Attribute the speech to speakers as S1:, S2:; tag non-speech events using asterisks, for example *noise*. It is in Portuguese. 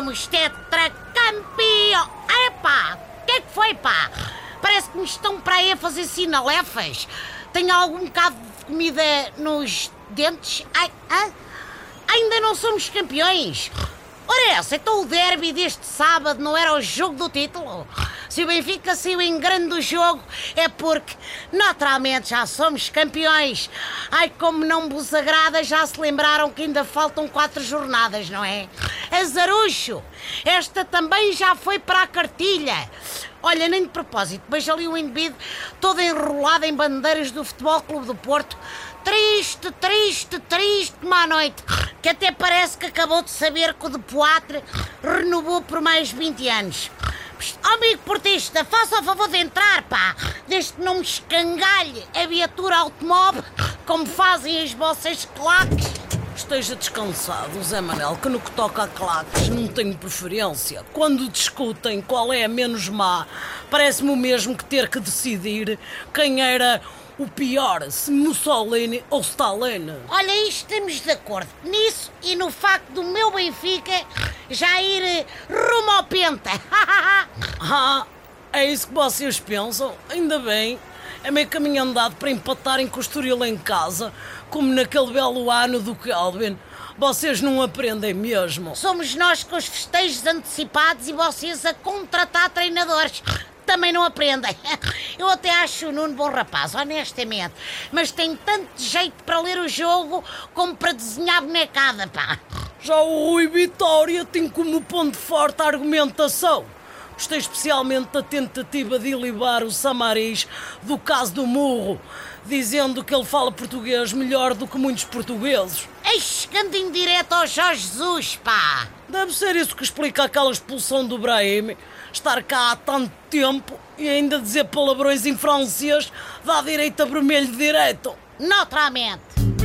S1: somos tetracampeão. Epá, o que é que foi, pá? Parece que me estão para aí a fazer sinalefas. Tenho algum bocado de comida nos dentes. Ai, hã? Ainda não somos campeões. Ora essa, então o derby deste sábado não era o jogo do título? Se o Benfica saiu em grande do jogo é porque, naturalmente, já somos campeões. Ai, como não vos agrada, já se lembraram que ainda faltam quatro jornadas, não é? Azarucho, esta também já foi para a cartilha. Olha, nem de propósito, veja ali o indivíduo todo enrolado em bandeiras do Futebol Clube do Porto. Triste, triste, triste, má noite. Que até parece que acabou de saber que o de Poitre renovou por mais 20 anos. Psst, Amigo portista, faça o favor de entrar, pá. Desde que não me escangalhe a viatura automóvel como fazem as vossas claques.
S2: Esteja descansado, Zé Manel, que no que toca a claques não tenho preferência. Quando discutem qual é a menos má, parece-me o mesmo que ter que decidir quem era o pior, se Mussolini ou Stalin.
S1: Olha, estamos de acordo nisso e no facto do meu Benfica já ir eh, rumo ao Penta. *laughs*
S2: Ah, é isso que vocês pensam? Ainda bem. É meio caminho andado para empatarem com o Estoril em casa, como naquele belo ano do Kelvin. Vocês não aprendem mesmo.
S1: Somos nós com os festejos antecipados e vocês a contratar treinadores. Também não aprendem. Eu até acho o Nuno bom rapaz, honestamente. Mas tem tanto jeito para ler o jogo como para desenhar bonecada, pá.
S2: Já o Rui Vitória tem como ponto forte a argumentação. Gostei especialmente da tentativa de ilibar o Samaris do caso do Murro, dizendo que ele fala português melhor do que muitos portugueses.
S1: Eis, em direto ao Jorge Jesus, pá.
S2: Deve ser isso que explica aquela expulsão do Brahim. Estar cá há tanto tempo e ainda dizer palavrões em francês dá direito a vermelho direto.
S1: Naturalmente.